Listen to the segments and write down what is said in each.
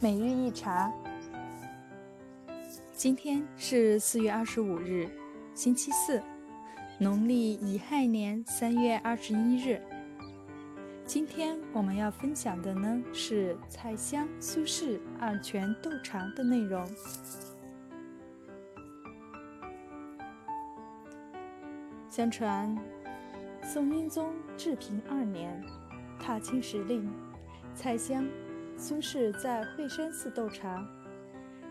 每日一茶。今天是四月二十五日，星期四，农历乙亥年三月二十一日。今天我们要分享的呢是蔡襄、苏轼二泉斗茶的内容。相传，宋英宗治平二年，踏青时令，蔡襄、苏轼在惠山寺斗茶。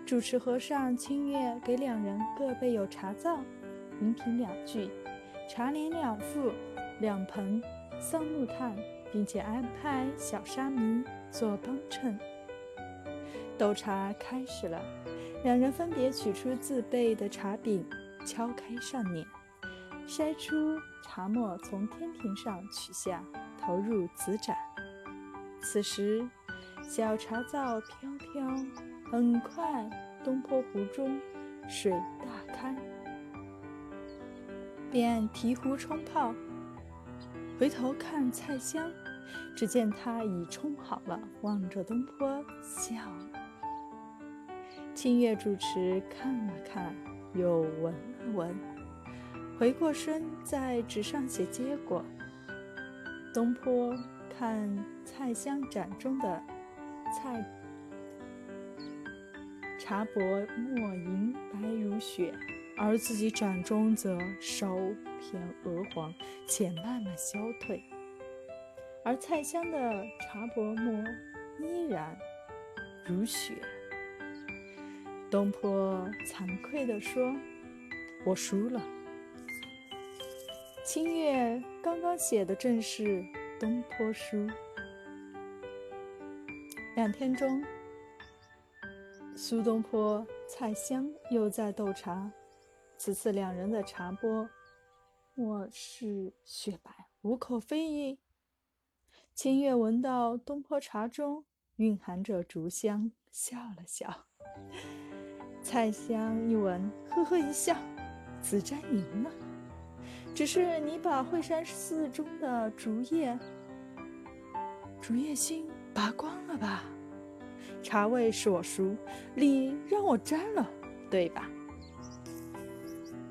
主持和尚清月给两人各备有茶灶，饮品两具，茶连两副，两盆桑木炭，并且安排小沙弥做帮衬。斗茶开始了，两人分别取出自备的茶饼，敲开上面。筛出茶沫，从天平上取下，投入紫盏。此时，小茶灶飘飘，很快东坡壶中水大开，便提壶冲泡。回头看菜香，只见他已冲好了，望着东坡笑了。清月主持看了看，又闻了闻。回过身，在纸上写结果。东坡看菜香盏中的菜茶薄墨银白如雪，而自己盏中则稍偏鹅黄，且慢慢消退。而菜香的茶薄墨依然如雪。东坡惭愧地说：“我输了。”清月刚刚写的正是东坡书。两天中，苏东坡、蔡襄又在斗茶，此次两人的茶钵莫是雪白，无可非议。清月闻到东坡茶中蕴含着竹香，笑了笑。蔡襄一闻，呵呵一笑，子瞻赢了。只是你把惠山寺中的竹叶、竹叶心拔光了吧？茶味是我熟，你让我沾了，对吧？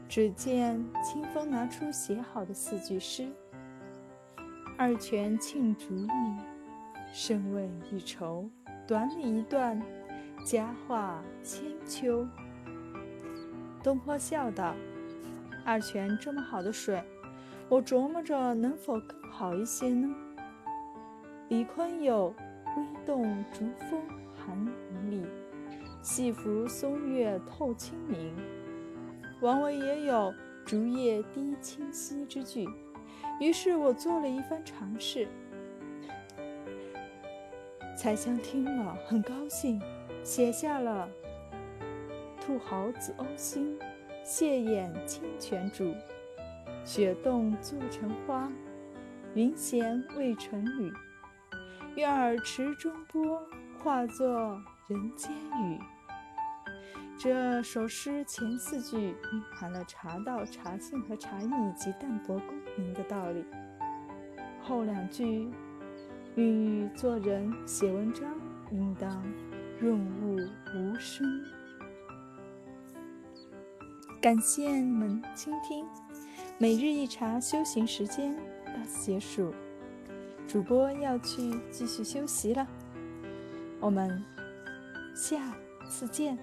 只见清风拿出写好的四句诗：“二泉庆竹意，甚味一筹。短里一段，佳话千秋。”东坡笑道。二泉这么好的水，我琢磨着能否更好一些呢？李坤有“微动竹风寒云里，细拂松月透清明”，王维也有“竹叶滴清溪”之句。于是我做了一番尝试。蔡襄听了很高兴，写下了“兔毫子鸥心”。蟹眼清泉煮，雪冻做成花，云闲未成雨。愿尔池中波，化作人间雨。这首诗前四句蕴含了茶道、茶性和茶艺以及淡泊功名的道理，后两句孕育做人写文章应当润物无声。感谢你们倾听，每日一茶修行时间到此结束，主播要去继续休息了，我们下次见。